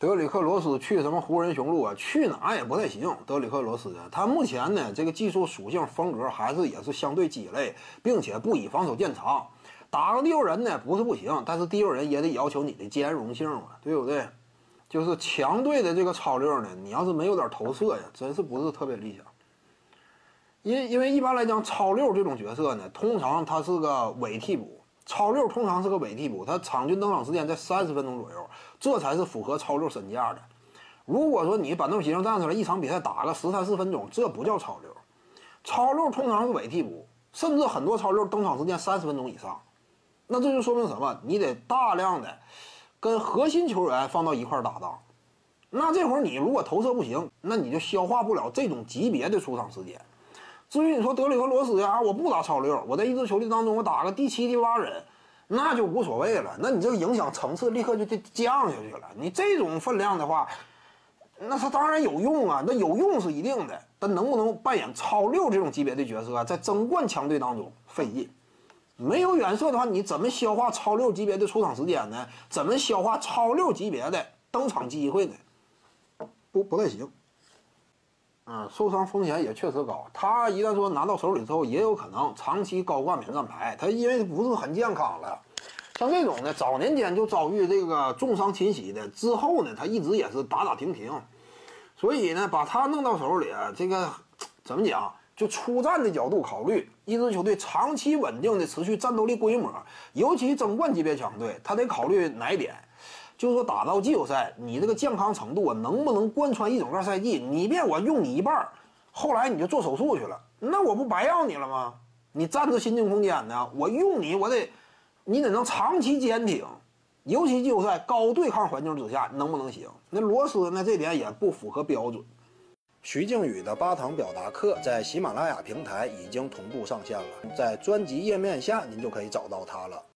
德里克罗斯去什么湖人雄鹿啊？去哪也不太行。德里克罗斯啊，他目前呢这个技术属性风格还是也是相对鸡肋，并且不以防守见长。打个第六人呢不是不行，但是第六人也得要求你的兼容性嘛，对不对？就是强队的这个超六呢，你要是没有点投射呀，真是不是特别理想。因因为一般来讲，超六这种角色呢，通常他是个伪替补。超六通常是个伪替补，他场均登场时间在三十分钟左右，这才是符合超六身价的。如果说你板凳席上站出来一场比赛打个十三四分钟，这不叫超六。超六通常是伪替补，甚至很多超六登场时间三十分钟以上。那这就说明什么？你得大量的跟核心球员放到一块搭档。那这会儿你如果投射不行，那你就消化不了这种级别的出场时间。至于你说德里克罗斯呀，我不打超六，我在一支球队当中我打个第七、第八人，那就无所谓了。那你这个影响层次立刻就降下去了。你这种分量的话，那他当然有用啊，那有用是一定的，但能不能扮演超六这种级别的角色，在争冠强队当中费劲。没有远射的话，你怎么消化超六级别的出场时间呢？怎么消化超六级别的登场机会呢？不，不太行。嗯，受伤风险也确实高。他一旦说拿到手里之后，也有可能长期高挂免战牌。他因为不是很健康了，像这种呢，早年间就遭遇这个重伤侵袭的，之后呢，他一直也是打打停停。所以呢，把他弄到手里，这个怎么讲？就出战的角度考虑，一支球队长期稳定的持续战斗力规模，尤其争冠级别强队，他得考虑哪一点？就是说，打到季后赛，你这个健康程度啊，能不能贯穿一整个赛季？你别我用你一半，后来你就做手术去了，那我不白要你了吗？你占着新进空间呢，我用你，我得，你得能长期坚挺，尤其季后赛高对抗环境之下，能不能行？那罗斯呢，这点也不符合标准。徐静宇的八堂表达课在喜马拉雅平台已经同步上线了，在专辑页面下您就可以找到它了。